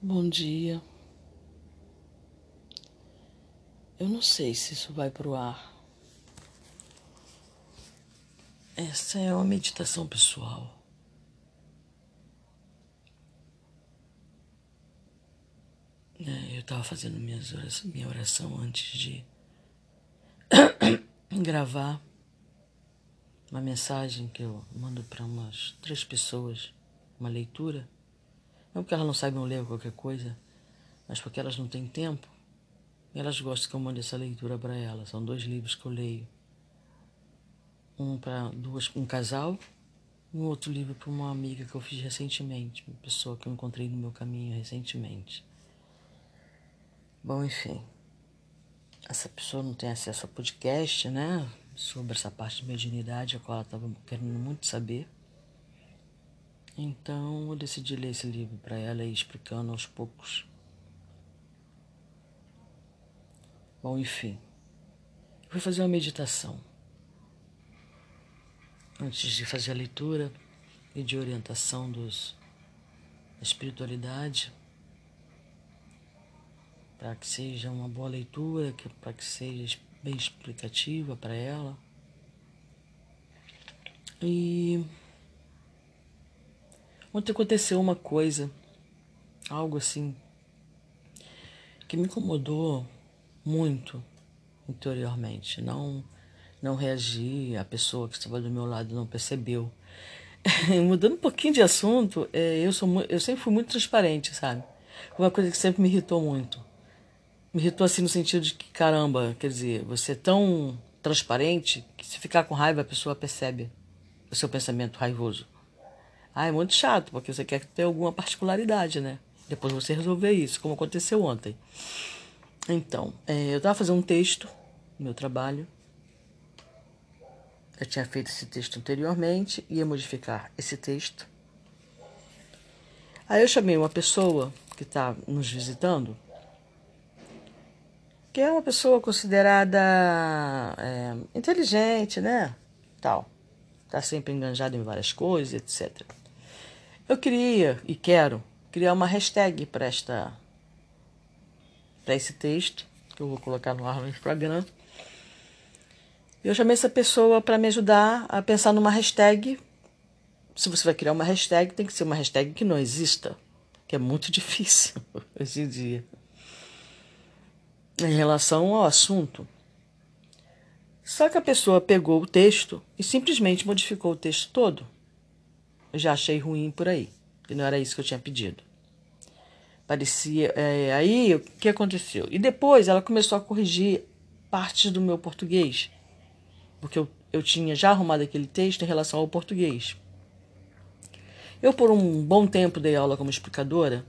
Bom dia. Eu não sei se isso vai pro ar. Essa é uma meditação pessoal. É, eu estava fazendo minhas oração, minha oração antes de gravar uma mensagem que eu mando para umas três pessoas, uma leitura. Não porque elas não saibam ler qualquer coisa, mas porque elas não têm tempo. E elas gostam que eu mande essa leitura para elas. São dois livros que eu leio. Um para duas um casal, um outro livro para uma amiga que eu fiz recentemente, uma pessoa que eu encontrei no meu caminho recentemente. Bom, enfim. Essa pessoa não tem acesso a podcast, né? Sobre essa parte de mediunidade, a qual ela estava querendo muito saber. Então eu decidi ler esse livro para ela e explicando aos poucos. Bom, enfim. Eu fui fazer uma meditação. Antes de fazer a leitura e de orientação dos, da espiritualidade, para que seja uma boa leitura, para que seja bem explicativa para ela. E Ontem aconteceu uma coisa, algo assim, que me incomodou muito interiormente. Não, não reagi, a pessoa que estava do meu lado não percebeu. Mudando um pouquinho de assunto, é, eu, sou, eu sempre fui muito transparente, sabe? Uma coisa que sempre me irritou muito. Me irritou assim no sentido de que, caramba, quer dizer, você é tão transparente que se ficar com raiva a pessoa percebe o seu pensamento raivoso. Ah, é muito chato, porque você quer ter alguma particularidade, né? Depois você resolver isso, como aconteceu ontem. Então, é, eu estava fazendo um texto no meu trabalho. Eu tinha feito esse texto anteriormente, ia modificar esse texto. Aí eu chamei uma pessoa que está nos visitando, que é uma pessoa considerada é, inteligente, né? Tal. Está sempre enganjada em várias coisas, etc. Eu queria e quero criar uma hashtag para esta para esse texto que eu vou colocar no ar no Instagram. Eu chamei essa pessoa para me ajudar a pensar numa hashtag. Se você vai criar uma hashtag, tem que ser uma hashtag que não exista, que é muito difícil hoje em dia. Em relação ao assunto. Só que a pessoa pegou o texto e simplesmente modificou o texto todo já achei ruim por aí, que não era isso que eu tinha pedido. Parecia. É, aí o que aconteceu? E depois ela começou a corrigir partes do meu português, porque eu, eu tinha já arrumado aquele texto em relação ao português. Eu, por um bom tempo, dei aula como explicadora,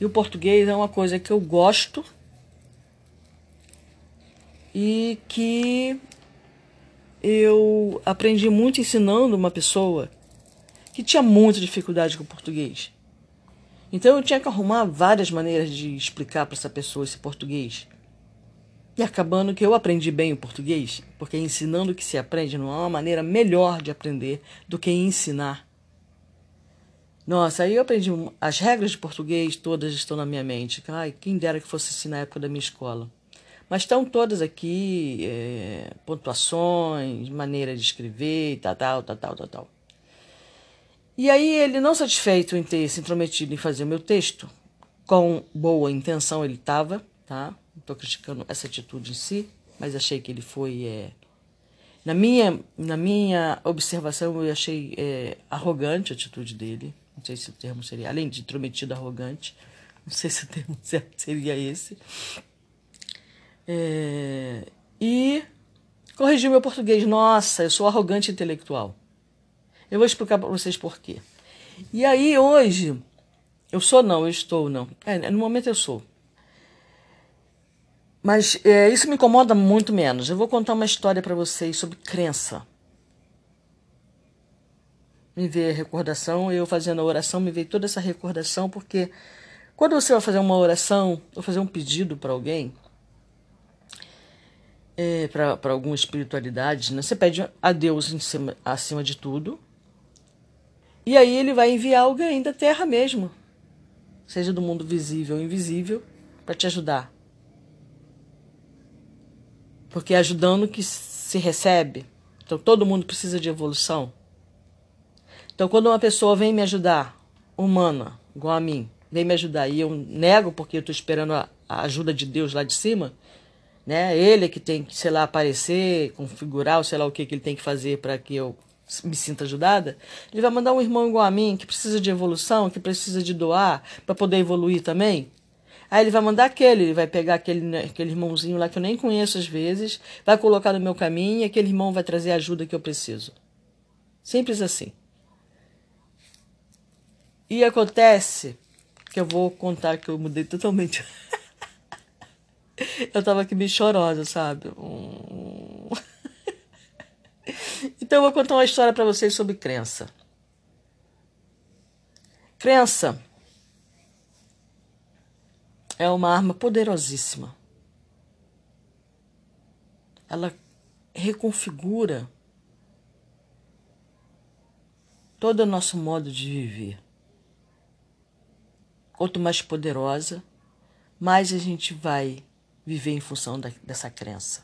e o português é uma coisa que eu gosto e que eu aprendi muito ensinando uma pessoa que tinha muita dificuldade com o português. Então eu tinha que arrumar várias maneiras de explicar para essa pessoa esse português. E acabando que eu aprendi bem o português, porque ensinando que se aprende não há uma maneira melhor de aprender do que ensinar. Nossa, aí eu aprendi as regras de português, todas estão na minha mente. Ai, quem dera que fosse assim na época da minha escola. Mas estão todas aqui, é, pontuações, maneira de escrever, tal, tal, tal, tal, tal. E aí ele, não satisfeito em ter se intrometido em fazer o meu texto, com boa intenção ele estava, tá? Não estou criticando essa atitude em si, mas achei que ele foi... É... Na, minha, na minha observação, eu achei é, arrogante a atitude dele. Não sei se o termo seria, além de intrometido, arrogante. Não sei se o termo certo seria esse. É... E corrigiu meu português. Nossa, eu sou arrogante intelectual. Eu vou explicar para vocês por quê. E aí, hoje, eu sou não, eu estou não. É, no momento eu sou. Mas é, isso me incomoda muito menos. Eu vou contar uma história para vocês sobre crença. Me a recordação, eu fazendo a oração, me veio toda essa recordação, porque quando você vai fazer uma oração ou fazer um pedido para alguém, é, para alguma espiritualidade, né? você pede a Deus cima, acima de tudo, e aí ele vai enviar alguém da terra mesmo seja do mundo visível ou invisível, para te ajudar. Porque é ajudando que se recebe. Então todo mundo precisa de evolução. Então quando uma pessoa vem me ajudar, humana, igual a mim, vem me ajudar e eu nego porque eu estou esperando a, a ajuda de Deus lá de cima, né? Ele é que tem que, sei lá, aparecer, configurar, ou sei lá o que, que ele tem que fazer para que eu me sinta ajudada. Ele vai mandar um irmão igual a mim, que precisa de evolução, que precisa de doar para poder evoluir também. Aí ele vai mandar aquele, ele vai pegar aquele, né, aquele irmãozinho lá que eu nem conheço às vezes, vai colocar no meu caminho e aquele irmão vai trazer a ajuda que eu preciso. Simples assim. E acontece que eu vou contar que eu mudei totalmente. eu tava aqui meio chorosa, sabe? Então eu vou contar uma história para vocês sobre crença. Crença é uma arma poderosíssima. Ela reconfigura todo o nosso modo de viver. Quanto mais poderosa, mais a gente vai viver em função da, dessa crença.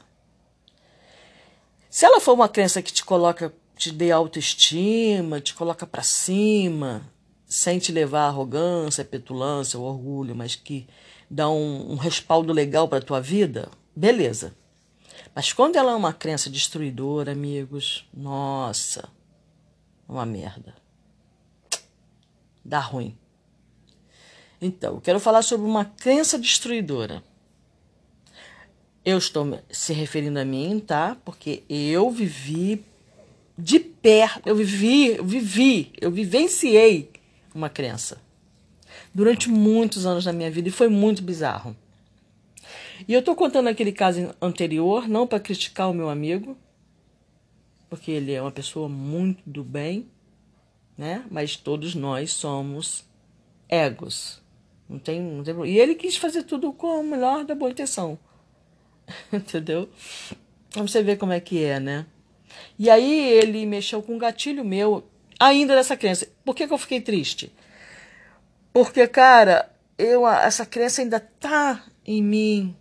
Se ela for uma crença que te coloca, te dê autoestima, te coloca para cima, sem te levar arrogância, petulância, ao orgulho, mas que dá um, um respaldo legal para tua vida, beleza. Mas quando ela é uma crença destruidora, amigos, nossa, uma merda. Dá ruim. Então, eu quero falar sobre uma crença destruidora. Eu estou se referindo a mim, tá? Porque eu vivi de perto, eu vivi, eu vivi, eu vivenciei uma crença durante muitos anos da minha vida e foi muito bizarro. E eu estou contando aquele caso anterior, não para criticar o meu amigo, porque ele é uma pessoa muito do bem, né? Mas todos nós somos egos. Não tem, não tem E ele quis fazer tudo com a melhor da boa intenção. Entendeu? Pra você ver como é que é, né? E aí ele mexeu com um gatilho meu, ainda dessa crença. Por que, que eu fiquei triste? Porque, cara, eu essa crença ainda tá em mim.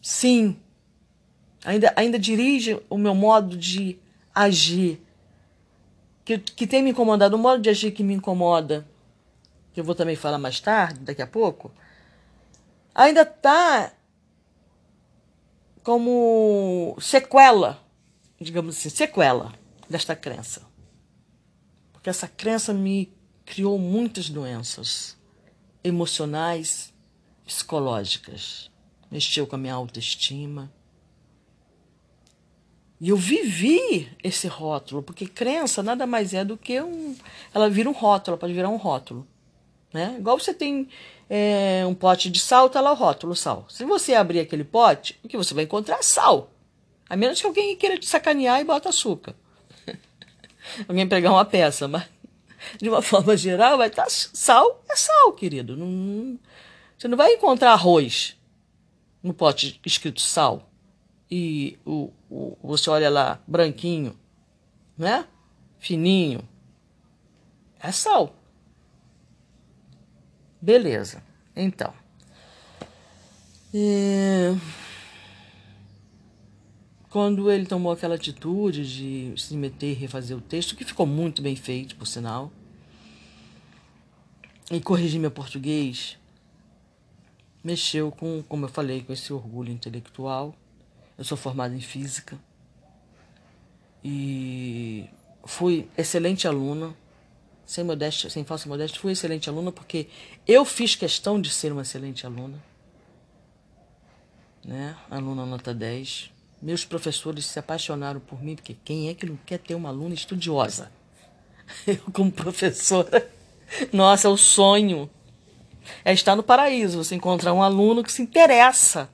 Sim. Ainda, ainda dirige o meu modo de agir. Que, que tem me incomodado, o modo de agir que me incomoda que eu vou também falar mais tarde, daqui a pouco, ainda está como sequela, digamos assim, sequela desta crença. Porque essa crença me criou muitas doenças emocionais, psicológicas. Mexeu com a minha autoestima. E eu vivi esse rótulo, porque crença nada mais é do que um. Ela vira um rótulo, pode virar um rótulo. Né? Igual você tem é, um pote de sal, tá lá o rótulo sal. Se você abrir aquele pote, o que você vai encontrar é sal. A menos que alguém queira te sacanear e bota açúcar. alguém pegar uma peça, mas de uma forma geral vai estar tá sal, é sal, querido. Não, você não vai encontrar arroz no pote escrito sal. E o, o, você olha lá, branquinho, né? Fininho. É sal. Beleza. Então. É... Quando ele tomou aquela atitude de se meter e refazer o texto, que ficou muito bem feito, por sinal, e corrigir meu português, mexeu com, como eu falei, com esse orgulho intelectual. Eu sou formado em física e fui excelente aluna, sem modéstia, sem falsa modéstia, fui excelente aluna porque eu fiz questão de ser uma excelente aluna. Né? Aluna nota 10. Meus professores se apaixonaram por mim, porque quem é que não quer ter uma aluna estudiosa? Eu, como professora, nossa, é o sonho. É estar no paraíso, você encontrar um aluno que se interessa.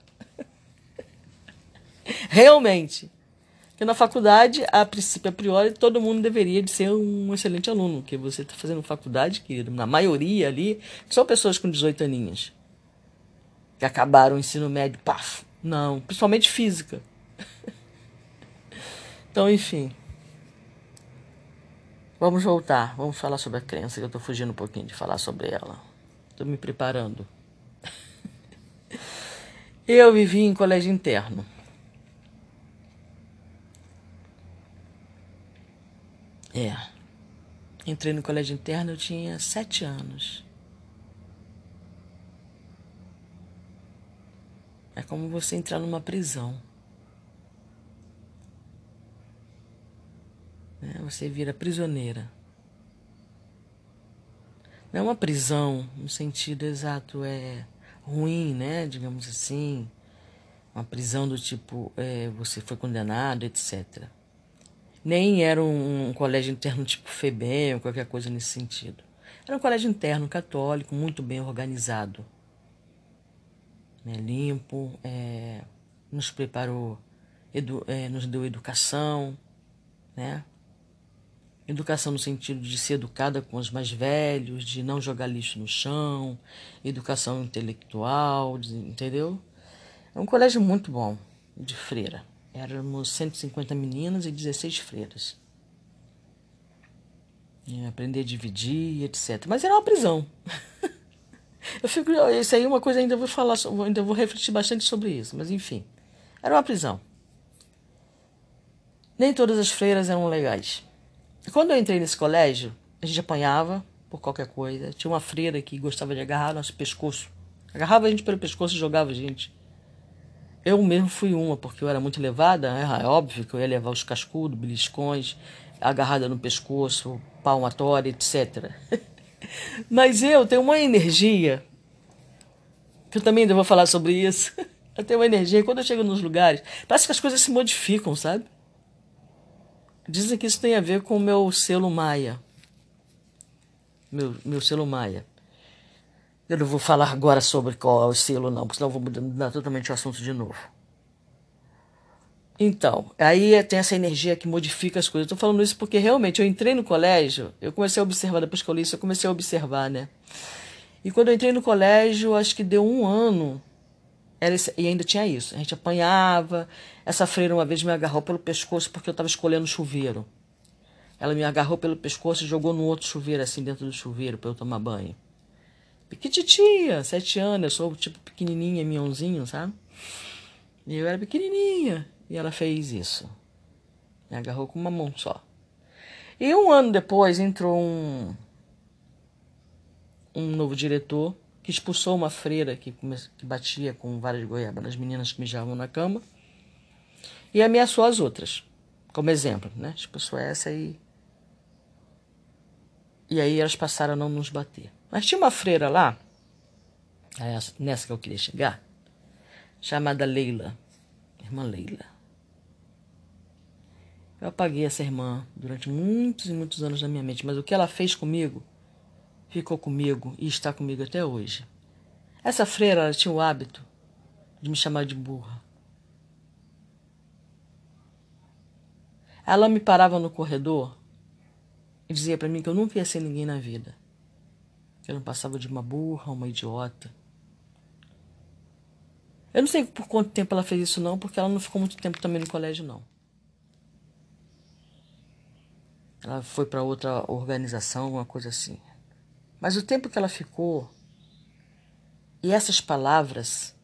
Realmente. Porque na faculdade, a princípio, a priori, todo mundo deveria de ser um excelente aluno, porque você está fazendo faculdade, querido, na maioria ali, são pessoas com 18 aninhos, que acabaram o ensino médio, paf, não, principalmente física. então, enfim. Vamos voltar, vamos falar sobre a crença, que eu estou fugindo um pouquinho de falar sobre ela. Estou me preparando. Eu vivi em colégio interno. É. Entrei no colégio interno, eu tinha sete anos. É como você entrar numa prisão. É, você vira prisioneira. Não é uma prisão no sentido exato, é ruim, né? Digamos assim. Uma prisão do tipo, é, você foi condenado, etc. Nem era um, um colégio interno tipo FEBEM ou qualquer coisa nesse sentido. Era um colégio interno católico, muito bem organizado. Né, limpo, é, nos preparou, edu, é, nos deu educação, né? Educação no sentido de ser educada com os mais velhos, de não jogar lixo no chão, educação intelectual, entendeu? É um colégio muito bom, de freira. Éramos 150 meninas e 16 freiras. Aprender a dividir, etc. Mas era uma prisão. Eu fico, isso aí é uma coisa ainda vou falar, ainda vou refletir bastante sobre isso, mas enfim. Era uma prisão. Nem todas as freiras eram legais. Quando eu entrei nesse colégio, a gente apanhava por qualquer coisa. Tinha uma freira que gostava de agarrar nosso pescoço. Agarrava a gente pelo pescoço e jogava a gente. Eu mesmo fui uma, porque eu era muito levada. É, é óbvio que eu ia levar os cascudos, beliscões, agarrada no pescoço, palmatória, etc. Mas eu tenho uma energia, que eu também ainda vou falar sobre isso. Eu tenho uma energia, quando eu chego nos lugares, parece que as coisas se modificam, sabe? Dizem que isso tem a ver com o meu selo Maia. Meu, meu selo Maia. Eu não vou falar agora sobre qual é o selo, não, porque senão eu vou mudar totalmente o assunto de novo. Então, aí tem essa energia que modifica as coisas. Estou falando isso porque realmente eu entrei no colégio, eu comecei a observar, depois que eu li isso, eu comecei a observar, né? E quando eu entrei no colégio, acho que deu um ano, era esse, e ainda tinha isso. A gente apanhava. Essa freira uma vez me agarrou pelo pescoço porque eu estava escolhendo chuveiro. Ela me agarrou pelo pescoço e jogou no outro chuveiro, assim, dentro do chuveiro, para eu tomar banho. Piquititia, sete anos, eu sou tipo pequenininha, minhãozinho, sabe? E eu era pequenininha. E ela fez isso. Me agarrou com uma mão só. E um ano depois entrou um, um novo diretor que expulsou uma freira que, que batia com vara de goiaba nas meninas que mijavam na cama e ameaçou as outras, como exemplo, né? Expulsou essa e. E aí elas passaram a não nos bater. Mas tinha uma freira lá, nessa que eu queria chegar, chamada Leila, irmã Leila. Eu apaguei essa irmã durante muitos e muitos anos na minha mente, mas o que ela fez comigo ficou comigo e está comigo até hoje. Essa freira ela tinha o hábito de me chamar de burra. Ela me parava no corredor e dizia para mim que eu nunca ia ser ninguém na vida. Eu não passava de uma burra, uma idiota. Eu não sei por quanto tempo ela fez isso não, porque ela não ficou muito tempo também no colégio não. Ela foi para outra organização, alguma coisa assim. Mas o tempo que ela ficou e essas palavras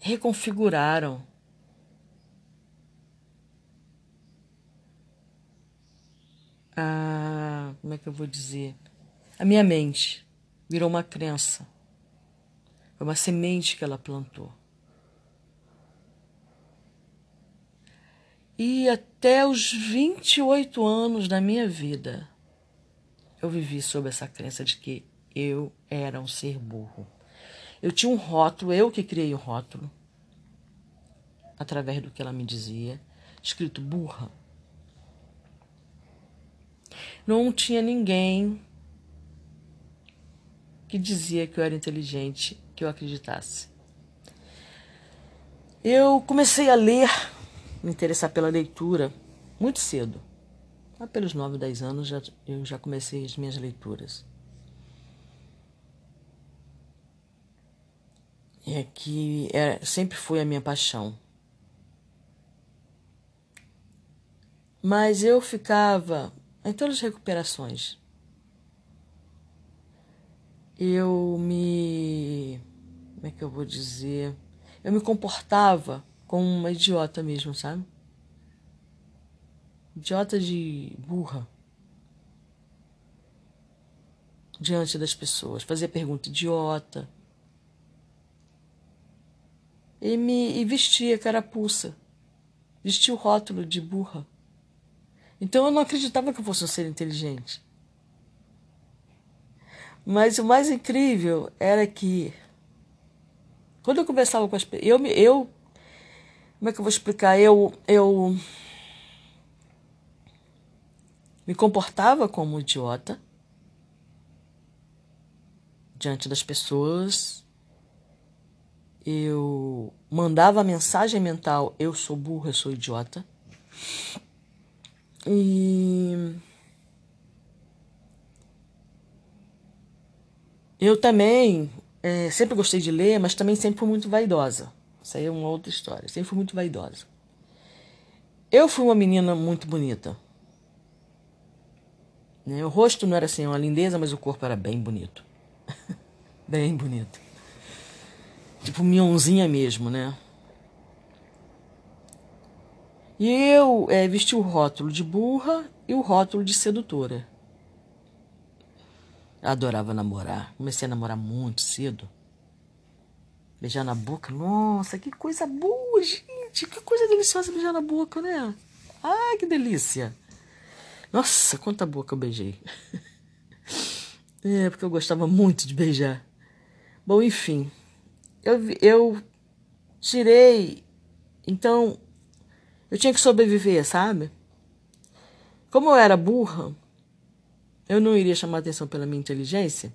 reconfiguraram a, como é que eu vou dizer? A minha mente virou uma crença. Foi uma semente que ela plantou. E até os 28 anos da minha vida, eu vivi sob essa crença de que eu era um ser burro. Eu tinha um rótulo, eu que criei o rótulo, através do que ela me dizia, escrito burra. Não tinha ninguém que dizia que eu era inteligente, que eu acreditasse. Eu comecei a ler me interessar pela leitura muito cedo. Lá pelos 9, 10 anos já, eu já comecei as minhas leituras. É que é, sempre foi a minha paixão. Mas eu ficava em todas as recuperações. eu me. Como é que eu vou dizer? Eu me comportava como uma idiota mesmo, sabe? Idiota de burra. Diante das pessoas. Fazia pergunta idiota. E me e vestia carapuça. Vestia o rótulo de burra. Então eu não acreditava que eu fosse um ser inteligente. Mas o mais incrível era que quando eu conversava com as pessoas, eu, eu como é que eu vou explicar? Eu eu me comportava como idiota diante das pessoas. Eu mandava mensagem mental: eu sou burro, eu sou idiota. E Eu também é, sempre gostei de ler, mas também sempre fui muito vaidosa. Isso aí é uma outra história. Sempre fui muito vaidosa. Eu fui uma menina muito bonita. Né? O rosto não era assim uma lindeza, mas o corpo era bem bonito. bem bonito. Tipo mionzinha mesmo, né? E eu é, vesti o rótulo de burra e o rótulo de sedutora. Adorava namorar. Comecei a namorar muito cedo. Beijar na boca. Nossa, que coisa boa, gente. Que coisa deliciosa beijar na boca, né? Ah, que delícia. Nossa, quanta boca eu beijei. É, porque eu gostava muito de beijar. Bom, enfim. Eu, eu tirei. Então, eu tinha que sobreviver, sabe? Como eu era burra, eu não iria chamar atenção pela minha inteligência,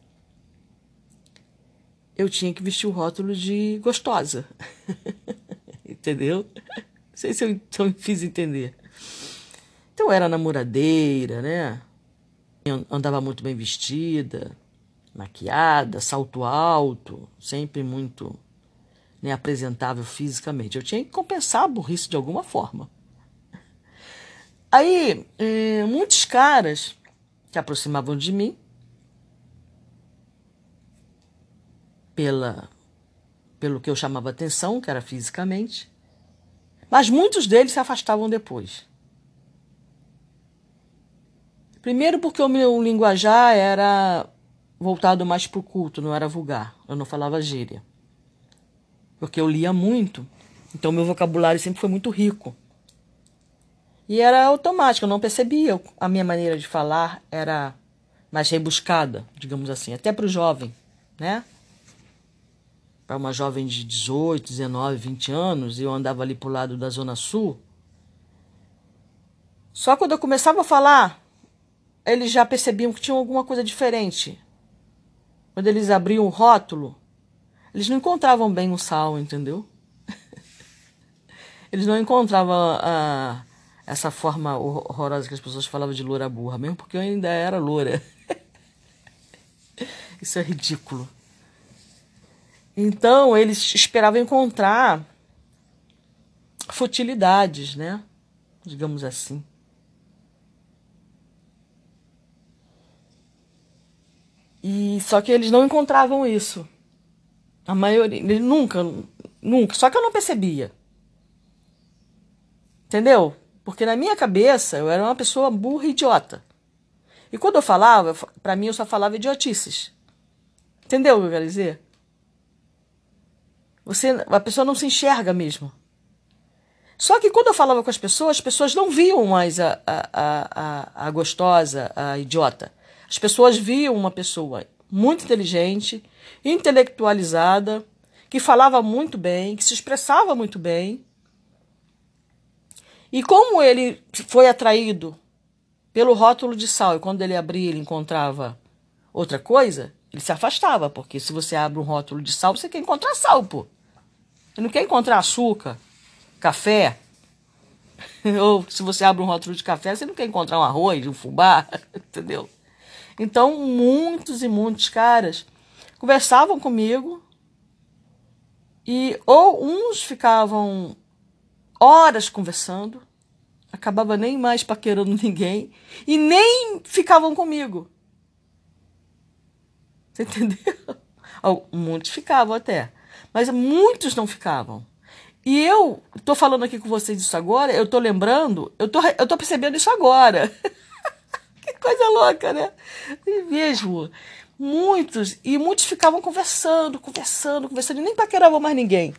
eu tinha que vestir o rótulo de gostosa. Entendeu? Não sei se eu então fiz entender. Então eu era namoradeira, né? Eu andava muito bem vestida, maquiada, salto alto, sempre muito né, apresentável fisicamente. Eu tinha que compensar a burrice de alguma forma. Aí, eh, muitos caras se aproximavam de mim pela pelo que eu chamava atenção, que era fisicamente, mas muitos deles se afastavam depois. Primeiro porque o meu linguajar era voltado mais para o culto, não era vulgar, eu não falava gíria. Porque eu lia muito, então meu vocabulário sempre foi muito rico. E era automático, eu não percebia. A minha maneira de falar era mais rebuscada, digamos assim, até para o jovem, né? Para uma jovem de 18, 19, 20 anos, e eu andava ali para o lado da Zona Sul. Só quando eu começava a falar, eles já percebiam que tinha alguma coisa diferente. Quando eles abriam o rótulo, eles não encontravam bem o sal, entendeu? eles não encontravam a essa forma horrorosa que as pessoas falavam de loura burra, mesmo porque eu ainda era loura. Isso é ridículo. Então, eles esperavam encontrar futilidades, né? Digamos assim. E só que eles não encontravam isso. A maioria, eles nunca, nunca. Só que eu não percebia. Entendeu? Porque na minha cabeça eu era uma pessoa burra e idiota. E quando eu falava, para mim eu só falava idiotices. Entendeu o que eu quero dizer? Você, a pessoa não se enxerga mesmo. Só que quando eu falava com as pessoas, as pessoas não viam mais a, a, a, a gostosa, a idiota. As pessoas viam uma pessoa muito inteligente, intelectualizada, que falava muito bem, que se expressava muito bem e como ele foi atraído pelo rótulo de sal e quando ele abria ele encontrava outra coisa, ele se afastava, porque se você abre um rótulo de sal, você quer encontrar sal, pô. Você não quer encontrar açúcar, café. Ou se você abre um rótulo de café, você não quer encontrar um arroz, um fubá, entendeu? Então, muitos e muitos caras conversavam comigo e ou uns ficavam horas conversando, acabava nem mais paquerando ninguém e nem ficavam comigo. Você entendeu? Muitos ficavam até. Mas muitos não ficavam. E eu tô falando aqui com vocês isso agora, eu tô lembrando, eu tô, eu tô percebendo isso agora. que coisa louca, né? E mesmo. Muitos, e muitos ficavam conversando, conversando, conversando, e nem paqueravam mais ninguém.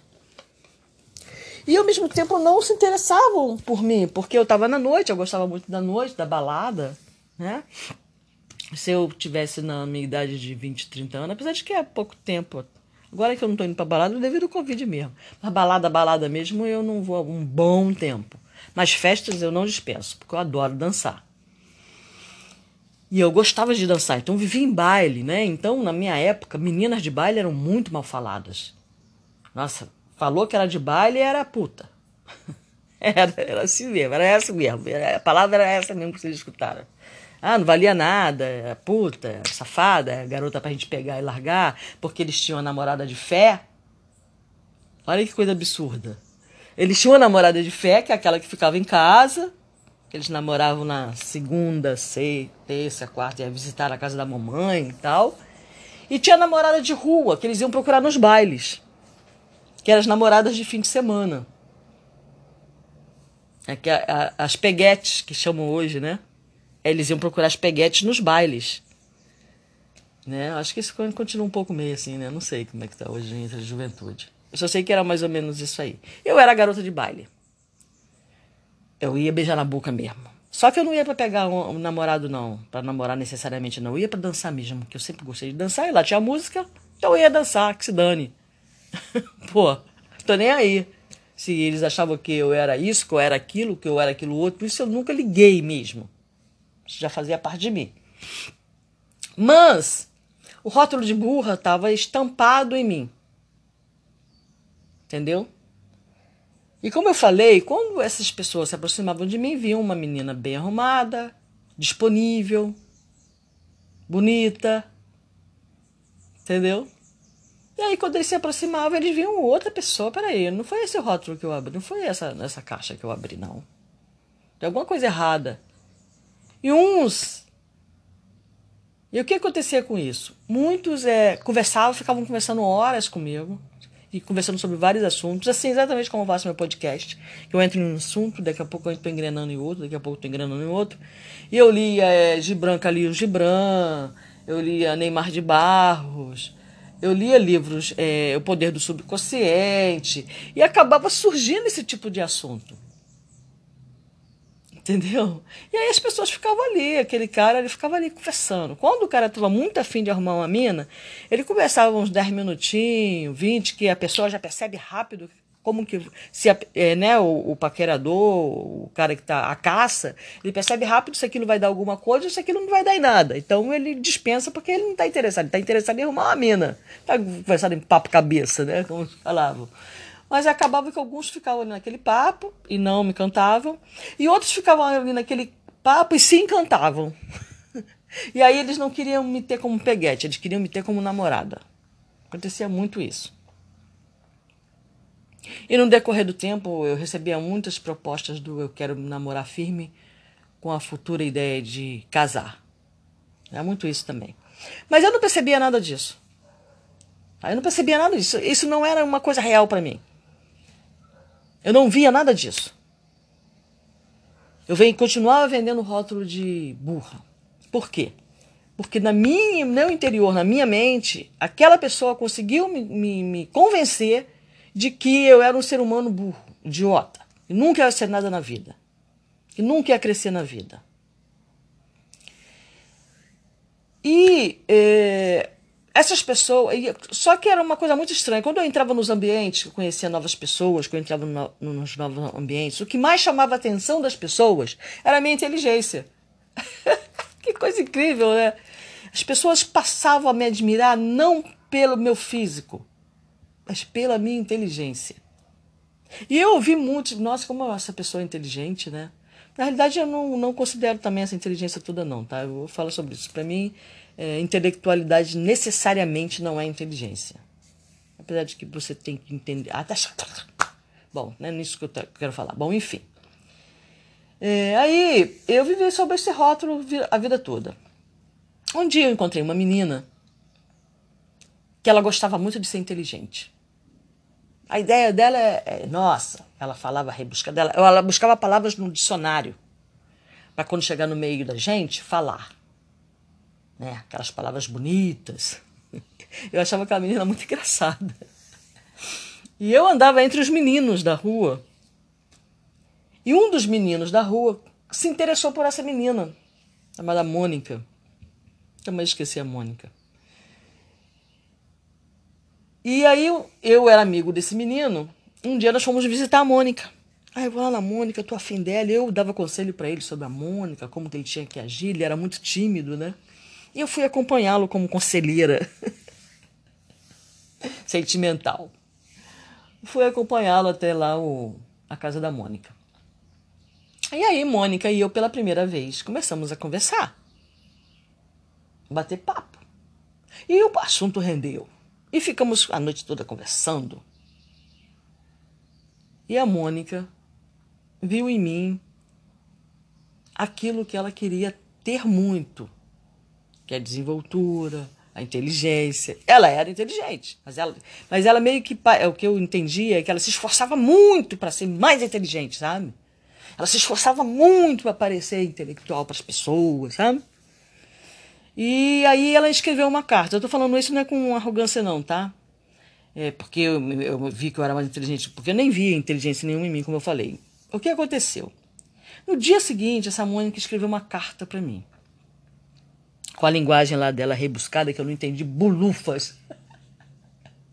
E ao mesmo tempo não se interessavam por mim, porque eu estava na noite, eu gostava muito da noite, da balada, né? Se eu tivesse na minha idade de 20, 30 anos, apesar de que é pouco tempo, agora que eu não estou indo para balada, devido ao Covid mesmo. Mas balada, balada mesmo, eu não vou há um bom tempo. Mas festas eu não dispenso, porque eu adoro dançar. E eu gostava de dançar, então vivia em baile, né? Então, na minha época, meninas de baile eram muito mal faladas. Nossa, falou que era de baile era puta. Era, era assim mesmo, era essa mesmo. A palavra era essa mesmo que vocês escutaram. Ah, não valia nada, é puta, safada, é garota pra gente pegar e largar, porque eles tinham uma namorada de fé. Olha que coisa absurda. Eles tinham uma namorada de fé, que é aquela que ficava em casa, eles namoravam na segunda, sexta, terça, quarta, ia visitar a casa da mamãe e tal. E tinha namorada de rua, que eles iam procurar nos bailes. Que eram as namoradas de fim de semana. É que a, a, as peguetes, que chamam hoje, né? Eles iam procurar as peguetes nos bailes. Né? Acho que isso continua um pouco meio assim, né? Não sei como é que tá hoje entre a juventude. Eu só sei que era mais ou menos isso aí. Eu era garota de baile. Eu ia beijar na boca mesmo. Só que eu não ia para pegar um, um, namorado, não. para namorar necessariamente, não. Eu ia para dançar mesmo, que eu sempre gostei de dançar. E lá tinha música, então eu ia dançar, que se dane. Pô, tô nem aí. Se eles achavam que eu era isso, que eu era aquilo, que eu era aquilo outro. Por isso eu nunca liguei mesmo. Isso já fazia parte de mim. Mas o rótulo de burra estava estampado em mim. Entendeu? E como eu falei, quando essas pessoas se aproximavam de mim, viam uma menina bem arrumada, disponível, bonita, entendeu? E aí, quando eles se aproximavam, eles viam outra pessoa. Peraí, não foi esse rótulo que eu abri, não foi essa, essa caixa que eu abri, não. Tem alguma coisa errada. E uns. E o que acontecia com isso? Muitos é, conversavam, ficavam conversando horas comigo e conversando sobre vários assuntos, assim exatamente como eu faço meu podcast. Eu entro em um assunto, daqui a pouco eu estou engrenando em outro, daqui a pouco estou engrenando em outro. E eu lia é, Gibran Khalil Gibran, eu lia Neymar de Barros, eu lia livros é, O Poder do Subconsciente, e acabava surgindo esse tipo de assunto. Entendeu? E aí as pessoas ficavam ali, aquele cara, ele ficava ali conversando. Quando o cara estava muito afim de arrumar uma mina, ele conversava uns 10 minutinhos, 20, que a pessoa já percebe rápido como que se é, né, o, o, paquerador, o cara que está a caça, ele percebe rápido se aquilo vai dar alguma coisa ou se aquilo não vai dar em nada. Então ele dispensa porque ele não está interessado, ele está interessado em arrumar uma mina. Está conversando em papo cabeça, né? Como falavam. Mas acabava que alguns ficavam ali naquele papo e não me cantavam, e outros ficavam ali naquele papo e se encantavam. e aí eles não queriam me ter como peguete, eles queriam me ter como namorada. Acontecia muito isso. E no decorrer do tempo eu recebia muitas propostas do eu quero namorar firme com a futura ideia de casar. É muito isso também. Mas eu não percebia nada disso. Eu não percebia nada disso. Isso não era uma coisa real para mim. Eu não via nada disso. Eu venho, continuava vendendo rótulo de burra. Por quê? Porque na minha, no meu interior, na minha mente, aquela pessoa conseguiu me, me, me convencer de que eu era um ser humano burro, idiota, que nunca ia ser nada na vida, que nunca ia crescer na vida. E é, essas pessoas. Só que era uma coisa muito estranha. Quando eu entrava nos ambientes, eu conhecia novas pessoas, quando eu entrava no, nos novos ambientes, o que mais chamava a atenção das pessoas era a minha inteligência. que coisa incrível, né? As pessoas passavam a me admirar não pelo meu físico, mas pela minha inteligência. E eu ouvi muito, nossa, como essa pessoa é inteligente, né? Na realidade, eu não, não considero também essa inteligência toda, não, tá? Eu falar sobre isso. Para mim, é, intelectualidade necessariamente não é inteligência. Apesar de que você tem que entender. Ah, tá chato. Bom, não é nisso que eu quero falar. Bom, enfim. É, aí eu vivi sobre esse rótulo a vida toda. Um dia eu encontrei uma menina que ela gostava muito de ser inteligente. A ideia dela é, é nossa, ela falava rebuscada, ela, ela buscava palavras no dicionário para quando chegar no meio da gente falar, né? Aquelas palavras bonitas. Eu achava aquela menina muito engraçada. E eu andava entre os meninos da rua. E um dos meninos da rua se interessou por essa menina, chamada Mônica. Também esqueci a Mônica. E aí eu, eu era amigo desse menino. Um dia nós fomos visitar a Mônica. Aí eu vou lá na Mônica, eu tô afim dela. Eu dava conselho para ele sobre a Mônica, como que ele tinha que agir. Ele era muito tímido, né? E eu fui acompanhá-lo como conselheira sentimental. Fui acompanhá-lo até lá o, a casa da Mônica. E aí, Mônica e eu, pela primeira vez, começamos a conversar, bater papo. E o assunto rendeu. E ficamos a noite toda conversando. E a Mônica viu em mim aquilo que ela queria ter muito, que é a desenvoltura, a inteligência. Ela era inteligente, mas ela, mas ela meio que é o que eu entendia é que ela se esforçava muito para ser mais inteligente, sabe? Ela se esforçava muito para parecer intelectual para as pessoas, sabe? E aí ela escreveu uma carta. Eu tô falando isso não é com arrogância, não, tá? É porque eu, eu vi que eu era mais inteligente, porque eu nem via inteligência nenhuma em mim, como eu falei. O que aconteceu? No dia seguinte, essa Mônica escreveu uma carta para mim. Com a linguagem lá dela rebuscada, que eu não entendi bulufas.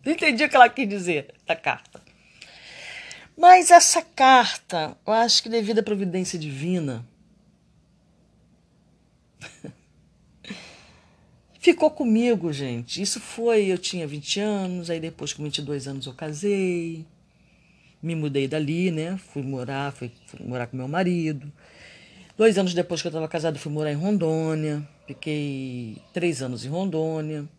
Não entendi o que ela quis dizer da carta. Mas essa carta, eu acho que devido à providência divina, ficou comigo, gente. Isso foi, eu tinha 20 anos, aí depois com 22 anos eu casei, me mudei dali, né? Fui morar, fui, fui morar com meu marido. Dois anos depois que eu estava casada, fui morar em Rondônia. Fiquei três anos em Rondônia.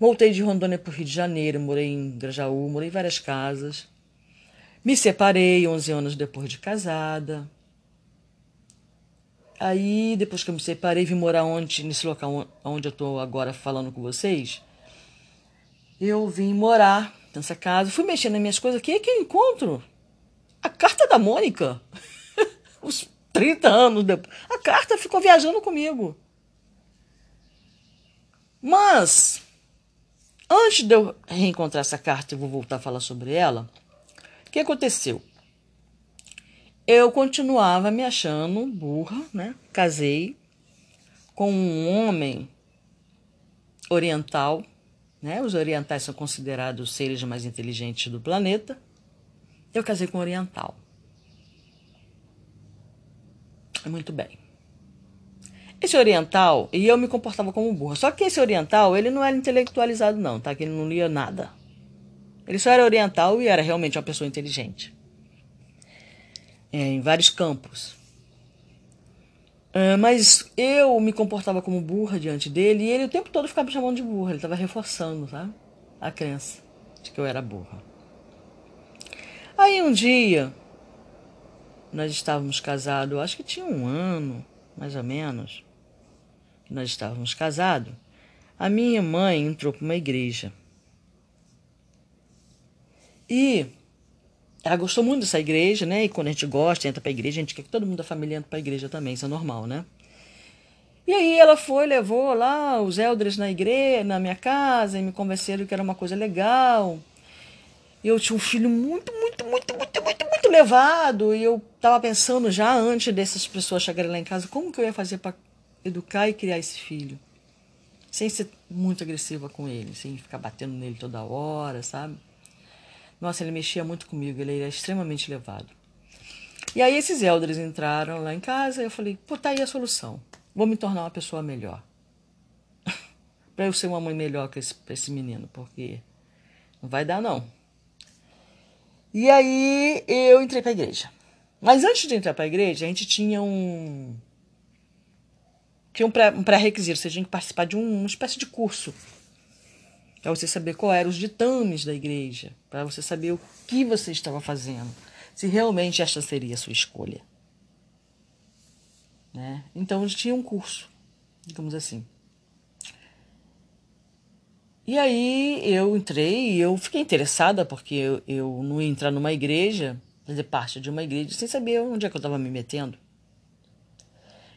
Voltei de Rondônia para o Rio de Janeiro, morei em Grajaú, morei em várias casas. Me separei 11 anos depois de casada. Aí, depois que eu me separei, vim morar onde, nesse local onde eu estou agora falando com vocês. Eu vim morar nessa casa, fui mexendo nas minhas coisas. O que é que eu encontro? A carta da Mônica. Os 30 anos depois. A carta ficou viajando comigo. Mas, antes de eu reencontrar essa carta, eu vou voltar a falar sobre ela. O que aconteceu? eu continuava me achando burra, né? Casei com um homem oriental, né? Os orientais são considerados os seres mais inteligentes do planeta. Eu casei com um oriental. Muito bem. Esse oriental, e eu me comportava como burra. Só que esse oriental, ele não era intelectualizado não, tá? Que ele não lia nada. Ele só era oriental e era realmente uma pessoa inteligente é, em vários campos. É, mas eu me comportava como burra diante dele e ele o tempo todo ficava me chamando de burra. Ele estava reforçando, sabe? A crença de que eu era burra. Aí um dia, nós estávamos casados, acho que tinha um ano, mais ou menos, que nós estávamos casados. A minha mãe entrou para uma igreja. E ela gostou muito dessa igreja, né? E quando a gente gosta, entra para a igreja, a gente quer que todo mundo da família entre para a igreja também, isso é normal, né? E aí ela foi, levou lá os eldres na igreja, na minha casa, e me convenceram que era uma coisa legal. Eu tinha um filho muito, muito, muito, muito, muito, muito levado, e eu estava pensando já antes dessas pessoas chegarem lá em casa, como que eu ia fazer para educar e criar esse filho? Sem ser muito agressiva com ele, sem ficar batendo nele toda hora, sabe? Nossa, ele mexia muito comigo, ele era extremamente levado. E aí esses elders entraram lá em casa e eu falei, pô, tá aí a solução. Vou me tornar uma pessoa melhor. para eu ser uma mãe melhor que esse, pra esse menino, porque não vai dar não. E aí eu entrei para a igreja. Mas antes de entrar para a igreja, a gente tinha um tinha um pré-requisito, você tinha que participar de um, uma espécie de curso para você saber qual eram os ditames da igreja, para você saber o que você estava fazendo, se realmente esta seria a sua escolha. Né? Então tinha um curso, digamos assim. E aí eu entrei e eu fiquei interessada porque eu, eu não ia entrar numa igreja, fazer parte de uma igreja, sem saber onde é que eu estava me metendo.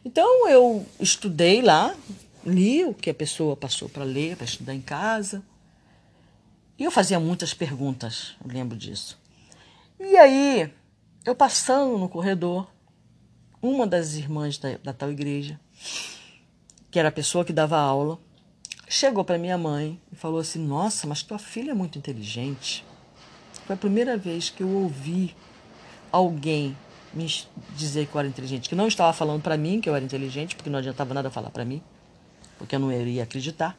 Então eu estudei lá, li o que a pessoa passou para ler, para estudar em casa. E eu fazia muitas perguntas, eu lembro disso. E aí, eu passando no corredor, uma das irmãs da, da tal igreja, que era a pessoa que dava aula, chegou para minha mãe e falou assim: Nossa, mas tua filha é muito inteligente. Foi a primeira vez que eu ouvi alguém me dizer que eu era inteligente, que não estava falando para mim que eu era inteligente, porque não adiantava nada falar para mim, porque eu não iria acreditar.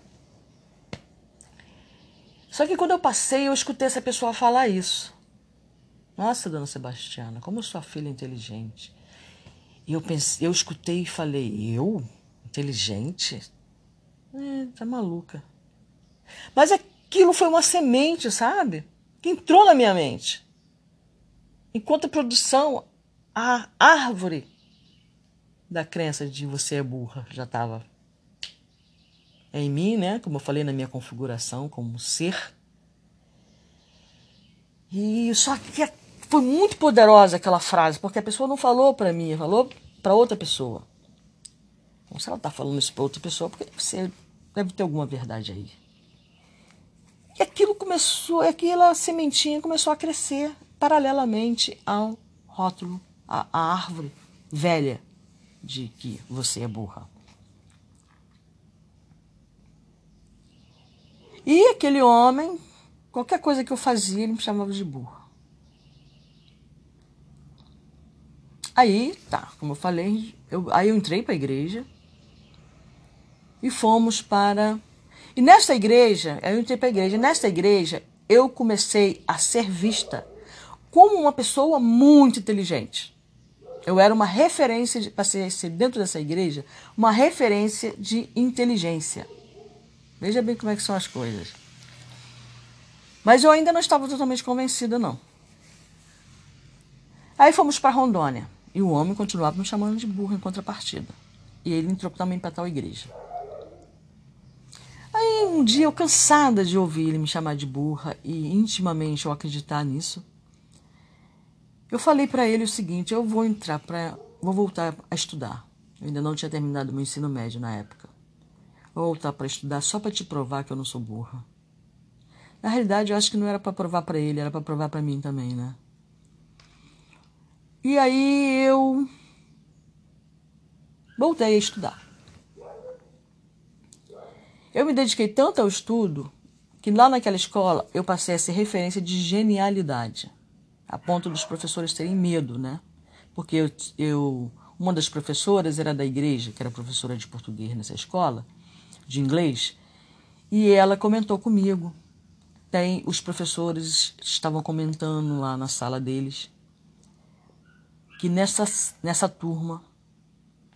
Só que quando eu passei, eu escutei essa pessoa falar isso. Nossa, dona Sebastiana, como sua filha é inteligente. E eu pensei, eu escutei e falei, eu? Inteligente? É, tá maluca. Mas aquilo foi uma semente, sabe? Que entrou na minha mente. Enquanto a produção, a árvore da crença de você é burra já estava em mim, né? Como eu falei na minha configuração como ser. E só que foi muito poderosa aquela frase, porque a pessoa não falou para mim, falou para outra pessoa. Então, se ela está falando isso para outra pessoa, porque você deve ter alguma verdade aí. E aquilo começou, aquela sementinha começou a crescer paralelamente ao rótulo a, a árvore velha de que você é burra. E aquele homem, qualquer coisa que eu fazia, ele me chamava de burra. Aí, tá, como eu falei, eu, aí eu entrei para a igreja e fomos para. E nesta igreja, eu entrei para a igreja, nesta igreja eu comecei a ser vista como uma pessoa muito inteligente. Eu era uma referência, passei a ser dentro dessa igreja, uma referência de inteligência. Veja bem como é que são as coisas. Mas eu ainda não estava totalmente convencida, não. Aí fomos para Rondônia. E o homem continuava me chamando de burro em contrapartida. E ele entrou também para tal igreja. Aí um dia eu cansada de ouvir ele me chamar de burra e intimamente eu acreditar nisso, eu falei para ele o seguinte: eu vou entrar para. Vou voltar a estudar. Eu ainda não tinha terminado meu ensino médio na época. Vou voltar para estudar só para te provar que eu não sou burra. Na realidade, eu acho que não era para provar para ele, era para provar para mim também, né? E aí eu voltei a estudar. Eu me dediquei tanto ao estudo que lá naquela escola eu passei a ser referência de genialidade a ponto dos professores terem medo, né? Porque eu, eu, uma das professoras era da igreja, que era professora de português nessa escola, de inglês, e ela comentou comigo. Tem os professores estavam comentando lá na sala deles que nessa, nessa turma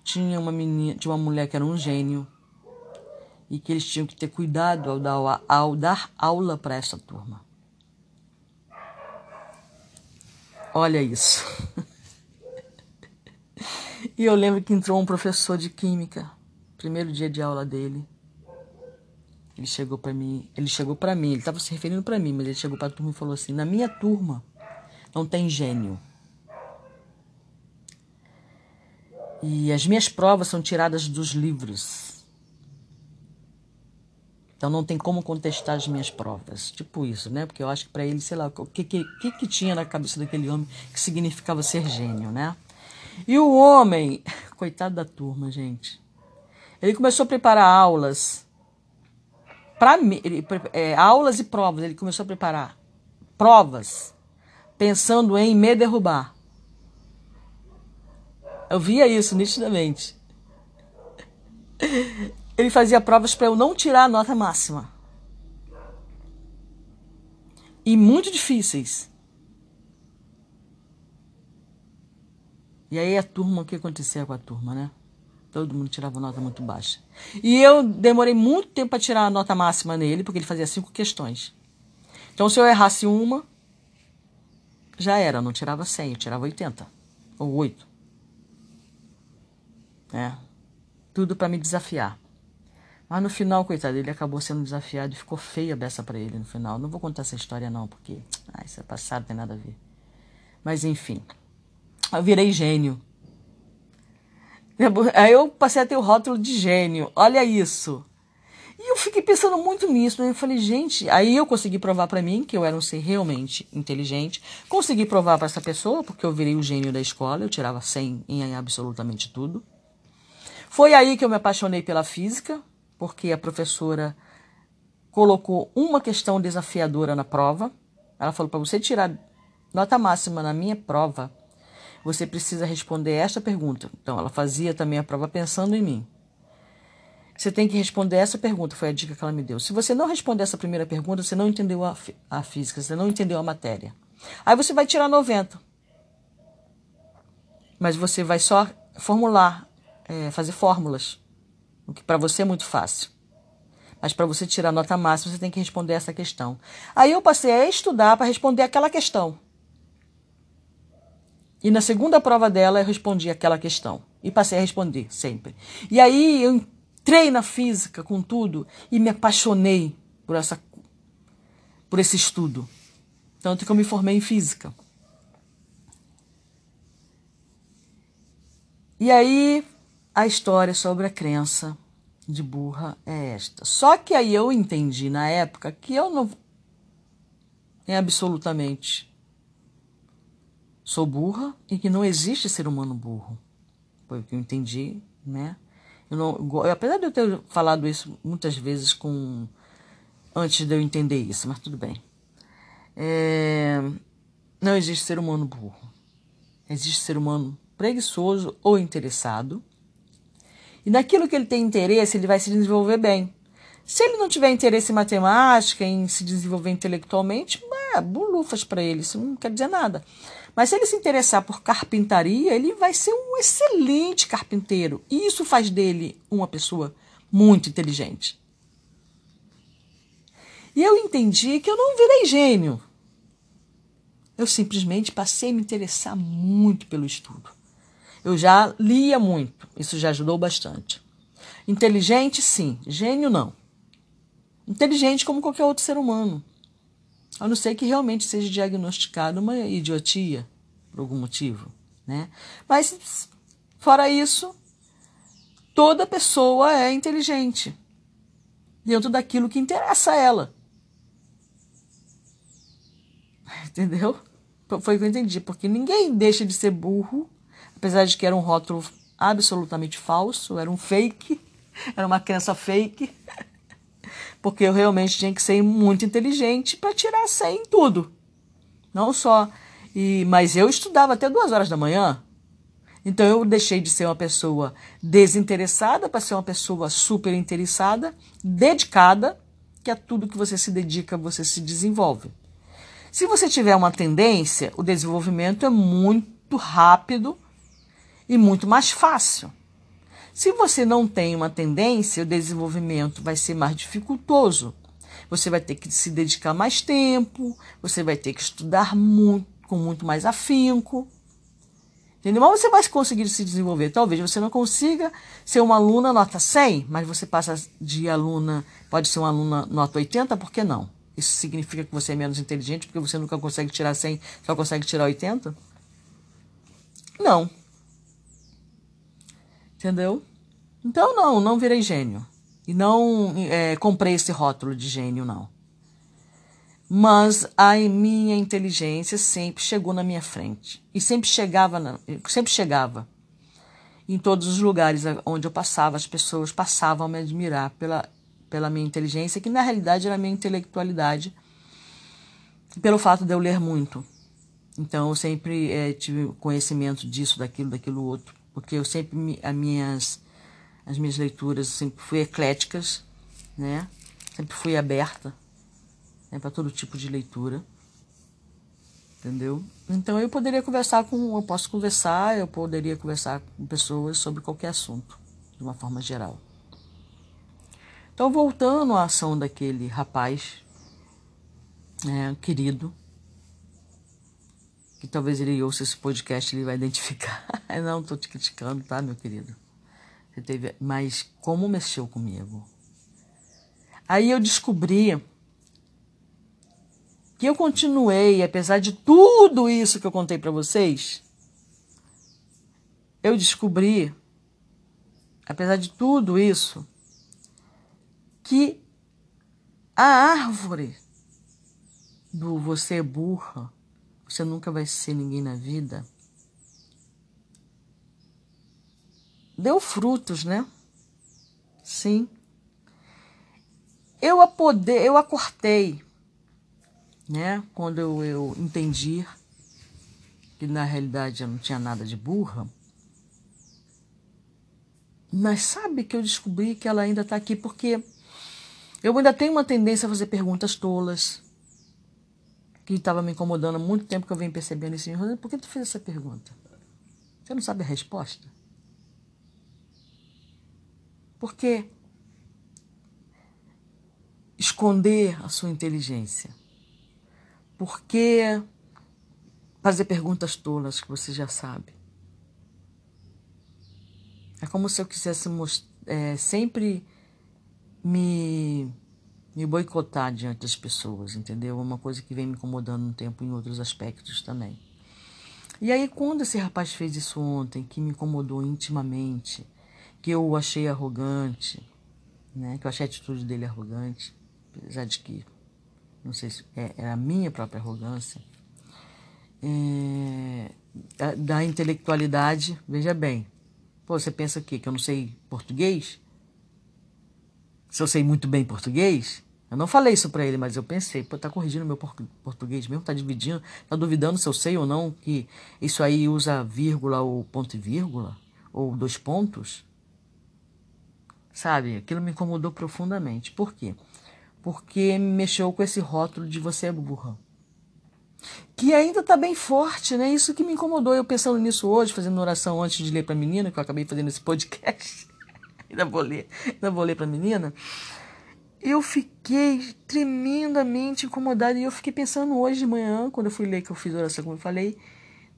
tinha uma menina, tinha uma mulher que era um gênio e que eles tinham que ter cuidado ao dar, ao dar aula para essa turma. Olha isso. e eu lembro que entrou um professor de química, primeiro dia de aula dele. Ele chegou para mim, ele chegou para mim, ele estava se referindo para mim, mas ele chegou para a turma e falou assim: "Na minha turma não tem gênio. E as minhas provas são tiradas dos livros. Então não tem como contestar as minhas provas. Tipo isso, né? Porque eu acho que para ele, sei lá, o que, que, que tinha na cabeça daquele homem que significava ser gênio, né? E o homem, coitado da turma, gente, ele começou a preparar aulas para é, aulas e provas. Ele começou a preparar provas pensando em me derrubar. Eu via isso nitidamente ele fazia provas para eu não tirar a nota máxima. E muito difíceis. E aí a turma, o que acontecia com a turma, né? Todo mundo tirava nota muito baixa. E eu demorei muito tempo para tirar a nota máxima nele, porque ele fazia cinco questões. Então, se eu errasse uma, já era, eu não tirava 100, eu tirava 80 ou 8. É. Tudo para me desafiar. Mas no final, coitado, ele acabou sendo desafiado e ficou feia a beça para ele no final. Não vou contar essa história não, porque ah, isso é passado, não tem nada a ver. Mas enfim, eu virei gênio. Aí eu passei a ter o rótulo de gênio. Olha isso. E eu fiquei pensando muito nisso. Né? Eu falei, gente, aí eu consegui provar para mim que eu era um ser realmente inteligente. Consegui provar para essa pessoa, porque eu virei o gênio da escola. Eu tirava 100 em absolutamente tudo. Foi aí que eu me apaixonei pela física, porque a professora colocou uma questão desafiadora na prova. Ela falou: para você tirar nota máxima na minha prova, você precisa responder esta pergunta. Então, ela fazia também a prova pensando em mim. Você tem que responder essa pergunta, foi a dica que ela me deu. Se você não responder essa primeira pergunta, você não entendeu a, a física, você não entendeu a matéria. Aí você vai tirar 90. Mas você vai só formular, é, fazer fórmulas, o que para você é muito fácil. Mas para você tirar nota máxima, você tem que responder essa questão. Aí eu passei a estudar para responder aquela questão. E na segunda prova dela eu respondi aquela questão. E passei a responder sempre. E aí eu entrei na física com tudo e me apaixonei por, essa, por esse estudo. Tanto que eu me formei em física. E aí a história sobre a crença de burra é esta. Só que aí eu entendi na época que eu não é absolutamente sou burra e que não existe ser humano burro. Foi o que eu entendi, né? Eu não, apesar de eu ter falado isso muitas vezes com antes de eu entender isso, mas tudo bem. É, não existe ser humano burro. Existe ser humano preguiçoso ou interessado. E naquilo que ele tem interesse, ele vai se desenvolver bem. Se ele não tiver interesse em matemática, em se desenvolver intelectualmente, é, bulufas para ele, isso não quer dizer nada. Mas se ele se interessar por carpintaria, ele vai ser um excelente carpinteiro. E isso faz dele uma pessoa muito inteligente. E eu entendi que eu não virei gênio. Eu simplesmente passei a me interessar muito pelo estudo. Eu já lia muito, isso já ajudou bastante. Inteligente, sim, gênio, não. Inteligente como qualquer outro ser humano. A não ser que realmente seja diagnosticado uma idiotia, por algum motivo. Né? Mas, fora isso, toda pessoa é inteligente dentro daquilo que interessa a ela. Entendeu? Foi o que eu entendi, porque ninguém deixa de ser burro, apesar de que era um rótulo absolutamente falso, era um fake, era uma crença fake porque eu realmente tinha que ser muito inteligente para tirar 100 em tudo. Não só. E, mas eu estudava até duas horas da manhã. Então eu deixei de ser uma pessoa desinteressada para ser uma pessoa super interessada, dedicada, que é tudo que você se dedica, você se desenvolve. Se você tiver uma tendência, o desenvolvimento é muito rápido e muito mais fácil. Se você não tem uma tendência, o desenvolvimento vai ser mais dificultoso. Você vai ter que se dedicar mais tempo, você vai ter que estudar muito, com muito mais afinco. Entendeu? Mas você vai conseguir se desenvolver. Talvez você não consiga ser uma aluna nota 100, mas você passa de aluna, pode ser uma aluna nota 80, por que não? Isso significa que você é menos inteligente porque você nunca consegue tirar 100, só consegue tirar 80? Não. Entendeu? Então, não, não virei gênio. E não é, comprei esse rótulo de gênio, não. Mas a minha inteligência sempre chegou na minha frente. E sempre chegava, na, sempre chegava. Em todos os lugares onde eu passava, as pessoas passavam a me admirar pela, pela minha inteligência, que na realidade era a minha intelectualidade, pelo fato de eu ler muito. Então, eu sempre é, tive conhecimento disso, daquilo, daquilo outro porque eu sempre as minhas as minhas leituras sempre fui ecléticas, né? Sempre fui aberta né, para todo tipo de leitura, entendeu? Então eu poderia conversar com, eu posso conversar, eu poderia conversar com pessoas sobre qualquer assunto, de uma forma geral. Então voltando à ação daquele rapaz, né, querido, que talvez ele ouça esse podcast ele vai identificar. não estou te criticando, tá, meu querido? Você teve, mas como mexeu comigo? Aí eu descobri que eu continuei, apesar de tudo isso que eu contei para vocês, eu descobri, apesar de tudo isso, que a árvore do você é burra, você nunca vai ser ninguém na vida, deu frutos, né? Sim. Eu, a poder, eu acordei, né? Quando eu, eu entendi que na realidade eu não tinha nada de burra. Mas sabe que eu descobri que ela ainda está aqui porque eu ainda tenho uma tendência a fazer perguntas tolas que estava me incomodando há muito tempo que eu venho percebendo isso. Por que tu fez essa pergunta? Você não sabe a resposta? Por que esconder a sua inteligência? Por que fazer perguntas tolas que você já sabe? É como se eu quisesse é, sempre me, me boicotar diante das pessoas, entendeu? É uma coisa que vem me incomodando um tempo em outros aspectos também. E aí, quando esse rapaz fez isso ontem, que me incomodou intimamente, que eu achei arrogante, né? Que eu achei a atitude dele arrogante, apesar de que não sei se é, é a minha própria arrogância, é, da intelectualidade, veja bem. Pô, você pensa o quê? Que eu não sei português? Se eu sei muito bem português? Eu não falei isso para ele, mas eu pensei, pô, tá corrigindo meu português mesmo, tá dividindo, tá duvidando se eu sei ou não que isso aí usa vírgula ou ponto e vírgula, ou dois pontos. Sabe, aquilo me incomodou profundamente. Por quê? porque mexeu com esse rótulo de você é burra. Que ainda está bem forte, né? Isso que me incomodou. Eu pensando nisso hoje, fazendo oração antes de ler para a menina, que eu acabei fazendo esse podcast. ainda vou ler, ainda vou ler para a menina. Eu fiquei tremendamente incomodada e eu fiquei pensando hoje de manhã, quando eu fui ler que eu fiz oração, como eu falei,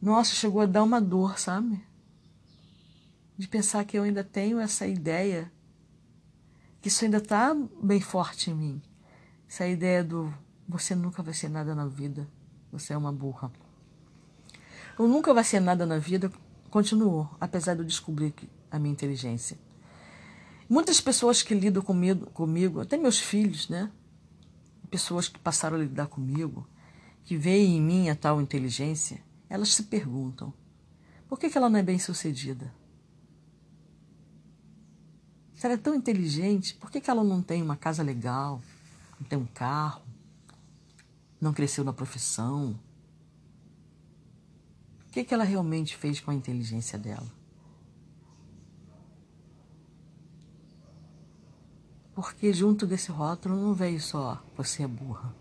nossa, chegou a dar uma dor, sabe? De pensar que eu ainda tenho essa ideia, que isso ainda está bem forte em mim. Essa ideia do você nunca vai ser nada na vida, você é uma burra. O nunca vai ser nada na vida continuou, apesar de eu descobrir a minha inteligência. Muitas pessoas que lidam comigo, comigo, até meus filhos, né? Pessoas que passaram a lidar comigo, que veem em mim a tal inteligência, elas se perguntam: por que, que ela não é bem sucedida? Se ela é tão inteligente, por que, que ela não tem uma casa legal? não tem um carro, não cresceu na profissão. O que, que ela realmente fez com a inteligência dela? Porque junto desse rótulo não veio só você é burra.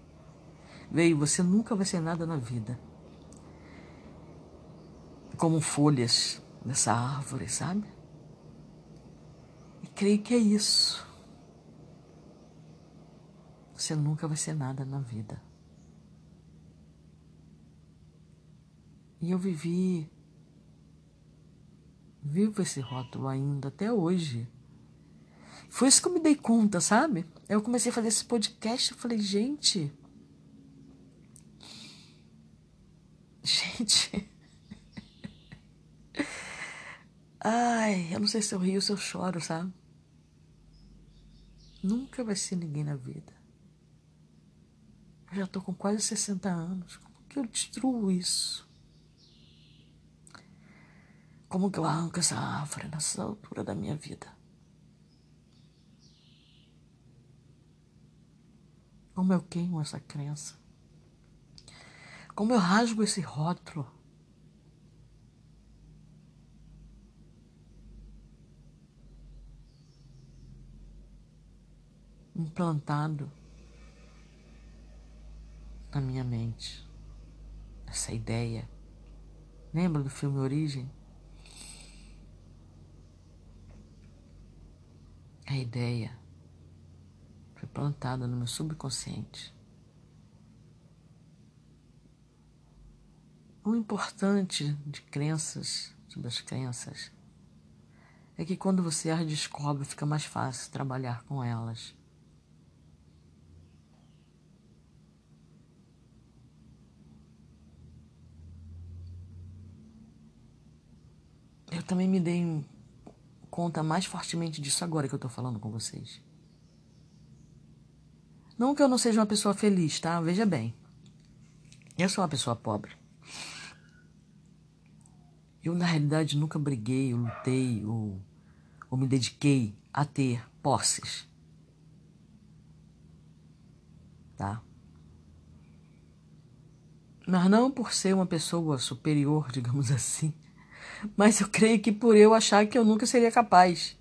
Veio você nunca vai ser nada na vida. Como folhas dessa árvore, sabe? E creio que é isso. Você nunca vai ser nada na vida. E eu vivi, vivo esse rótulo ainda até hoje. Foi isso que eu me dei conta, sabe? Eu comecei a fazer esse podcast e falei, gente. Gente. Ai, eu não sei se eu rio ou se eu choro, sabe? Nunca vai ser ninguém na vida. Eu já estou com quase 60 anos. Como que eu destruo isso? Como que eu arranco essa árvore nessa altura da minha vida? Como eu queimo essa crença? Como eu rasgo esse rótulo? Implantado na minha mente essa ideia. Lembra do filme Origem? A ideia plantada no meu subconsciente. O importante de crenças, sobre as crenças, é que quando você as descobre, fica mais fácil trabalhar com elas. Eu também me dei conta mais fortemente disso agora que eu estou falando com vocês. Não que eu não seja uma pessoa feliz, tá? Veja bem. Eu sou uma pessoa pobre. Eu, na realidade, nunca briguei, ou lutei, ou, ou me dediquei a ter posses. Tá? Mas não por ser uma pessoa superior, digamos assim, mas eu creio que por eu achar que eu nunca seria capaz.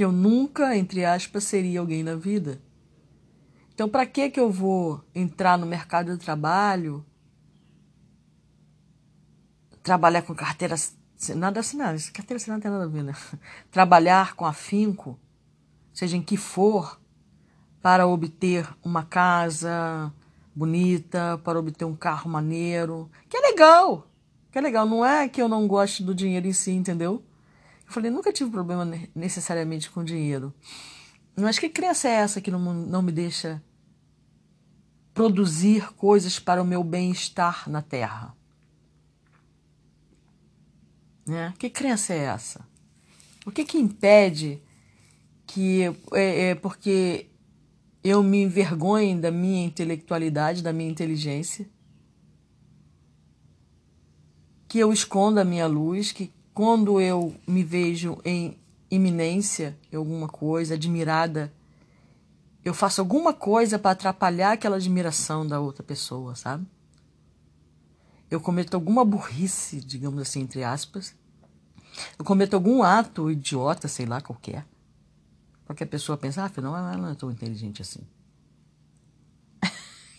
Que eu nunca, entre aspas, seria alguém na vida. Então, para que que eu vou entrar no mercado de trabalho, trabalhar com carteira nada assinada, carteira assinada não tem nada a ver, né? Trabalhar com afinco, seja em que for, para obter uma casa bonita, para obter um carro maneiro, que é legal, que é legal. Não é que eu não goste do dinheiro em si, entendeu? Eu falei, nunca tive problema necessariamente com dinheiro. Mas que crença é essa que não, não me deixa produzir coisas para o meu bem-estar na Terra? Né? Que crença é essa? O que que impede que é, é porque eu me envergonhe da minha intelectualidade, da minha inteligência, que eu esconda a minha luz, que quando eu me vejo em iminência em alguma coisa, admirada, eu faço alguma coisa para atrapalhar aquela admiração da outra pessoa, sabe? Eu cometo alguma burrice, digamos assim, entre aspas. Eu cometo algum ato idiota, sei lá, qualquer a pessoa pensa, ah, afinal, ela não é tão inteligente assim.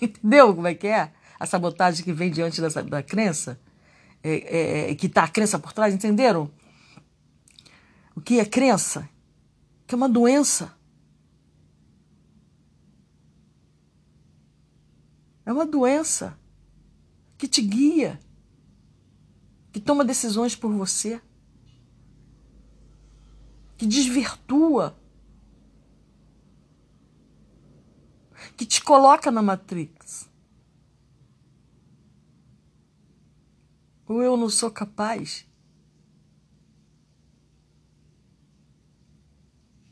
Entendeu como é que é? A sabotagem que vem diante dessa, da crença, é, é, é que está a crença por trás, entenderam? O que é crença? Que é uma doença. É uma doença que te guia, que toma decisões por você, que desvirtua que te coloca na Matrix. Ou eu não sou capaz.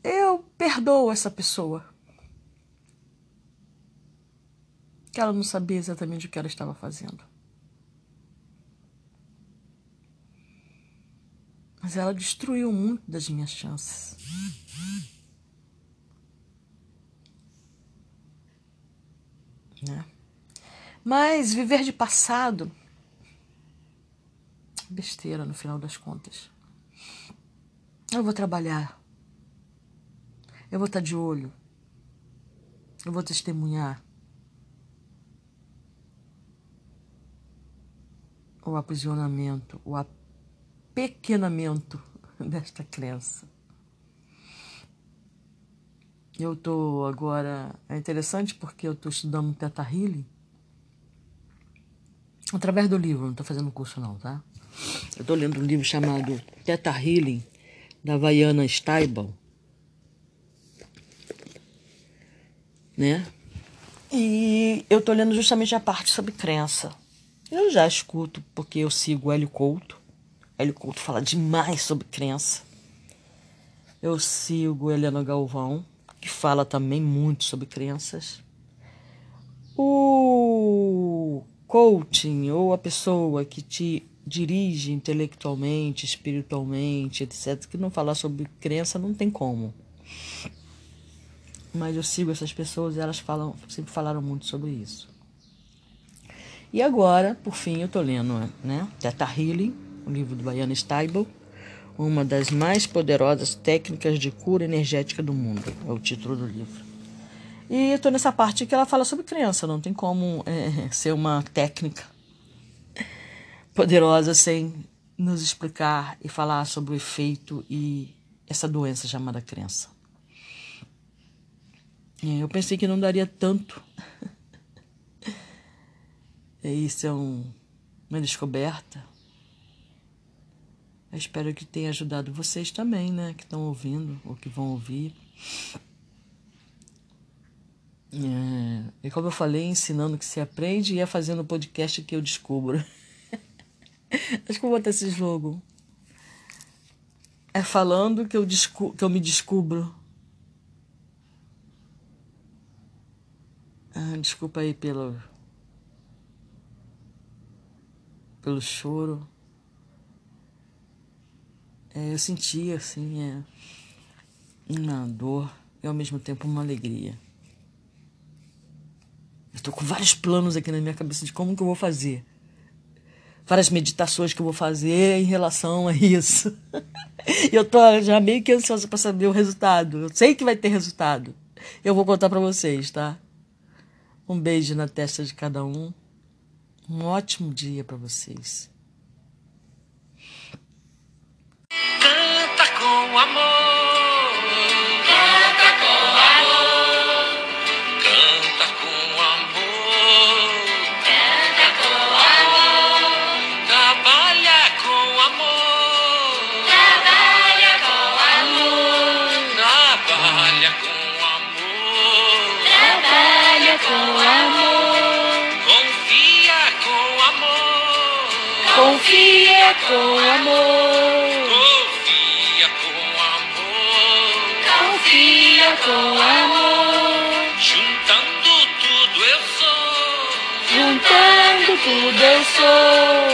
Eu perdoo essa pessoa. Que ela não sabia exatamente o que ela estava fazendo. Mas ela destruiu muito das minhas chances. Né? Mas viver de passado, besteira no final das contas. Eu vou trabalhar. Eu vou estar de olho. Eu vou testemunhar. O aprisionamento, o apequenamento desta crença. Eu estou agora. É interessante porque eu estou estudando Teta Healing através do livro, não estou fazendo curso não, tá? Eu estou lendo um livro chamado Teta Healing, da Vaiana Steibel. Né? E eu estou lendo justamente a parte sobre crença. Eu já escuto, porque eu sigo o Hélio Couto. Hélio Couto fala demais sobre crença. Eu sigo Helena Galvão que fala também muito sobre crenças. O coaching ou a pessoa que te dirige intelectualmente, espiritualmente, etc., que não falar sobre crença não tem como. Mas eu sigo essas pessoas e elas falam, sempre falaram muito sobre isso. E agora, por fim, eu estou lendo né, Teta Healing, o livro do Baiana Steibel, uma das mais poderosas técnicas de cura energética do mundo. É o título do livro. E estou nessa parte que ela fala sobre criança. Não tem como é, ser uma técnica poderosa sem nos explicar e falar sobre o efeito e essa doença chamada crença. Eu pensei que não daria tanto. Isso é um, uma descoberta eu espero que tenha ajudado vocês também, né? Que estão ouvindo ou que vão ouvir. É, e como eu falei, ensinando que se aprende e é fazendo o podcast que eu descubro. Acho que vou botar esse jogo. É falando que eu, descu que eu me descubro. Ah, desculpa aí pelo. pelo choro. É, eu senti assim, é, uma dor e ao mesmo tempo uma alegria. Eu tô com vários planos aqui na minha cabeça de como que eu vou fazer. Várias meditações que eu vou fazer em relação a isso. Eu tô já meio que ansiosa para saber o resultado. Eu sei que vai ter resultado. Eu vou contar para vocês, tá? Um beijo na testa de cada um. Um ótimo dia para vocês. Canta com amor. Confia com amor. Confia com amor. Confia com amor. Juntando tudo eu sou. Juntando tudo eu sou.